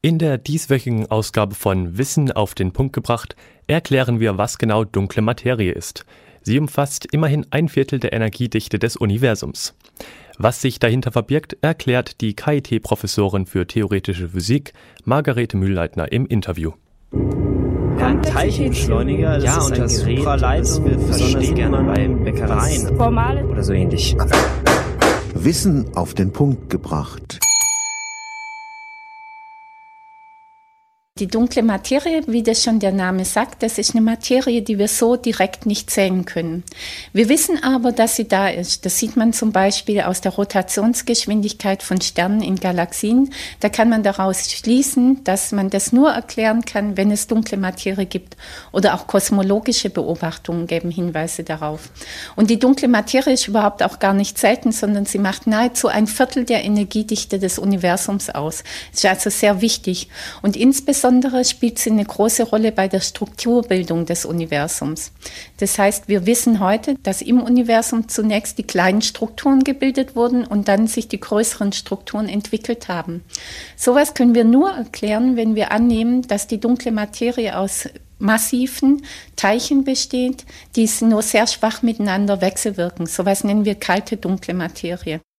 In der dieswöchigen Ausgabe von Wissen auf den Punkt gebracht erklären wir, was genau dunkle Materie ist. Sie umfasst immerhin ein Viertel der Energiedichte des Universums. Was sich dahinter verbirgt, erklärt die KIT-Professorin für theoretische Physik Margarete Mühlleitner im Interview. Ein Teilchenbeschleuniger, das ja, ist und das Supraleitung wir besonders gerne bei Bäckereien oder so ähnlich. Wissen auf den Punkt gebracht. Die dunkle Materie, wie das schon der Name sagt, das ist eine Materie, die wir so direkt nicht sehen können. Wir wissen aber, dass sie da ist. Das sieht man zum Beispiel aus der Rotationsgeschwindigkeit von Sternen in Galaxien. Da kann man daraus schließen, dass man das nur erklären kann, wenn es dunkle Materie gibt. Oder auch kosmologische Beobachtungen geben Hinweise darauf. Und die dunkle Materie ist überhaupt auch gar nicht selten, sondern sie macht nahezu ein Viertel der Energiedichte des Universums aus. Das ist also sehr wichtig. Und insbesondere Insbesondere spielt sie eine große Rolle bei der Strukturbildung des Universums. Das heißt, wir wissen heute, dass im Universum zunächst die kleinen Strukturen gebildet wurden und dann sich die größeren Strukturen entwickelt haben. Sowas können wir nur erklären, wenn wir annehmen, dass die dunkle Materie aus massiven Teilchen besteht, die nur sehr schwach miteinander wechselwirken. Sowas nennen wir kalte dunkle Materie.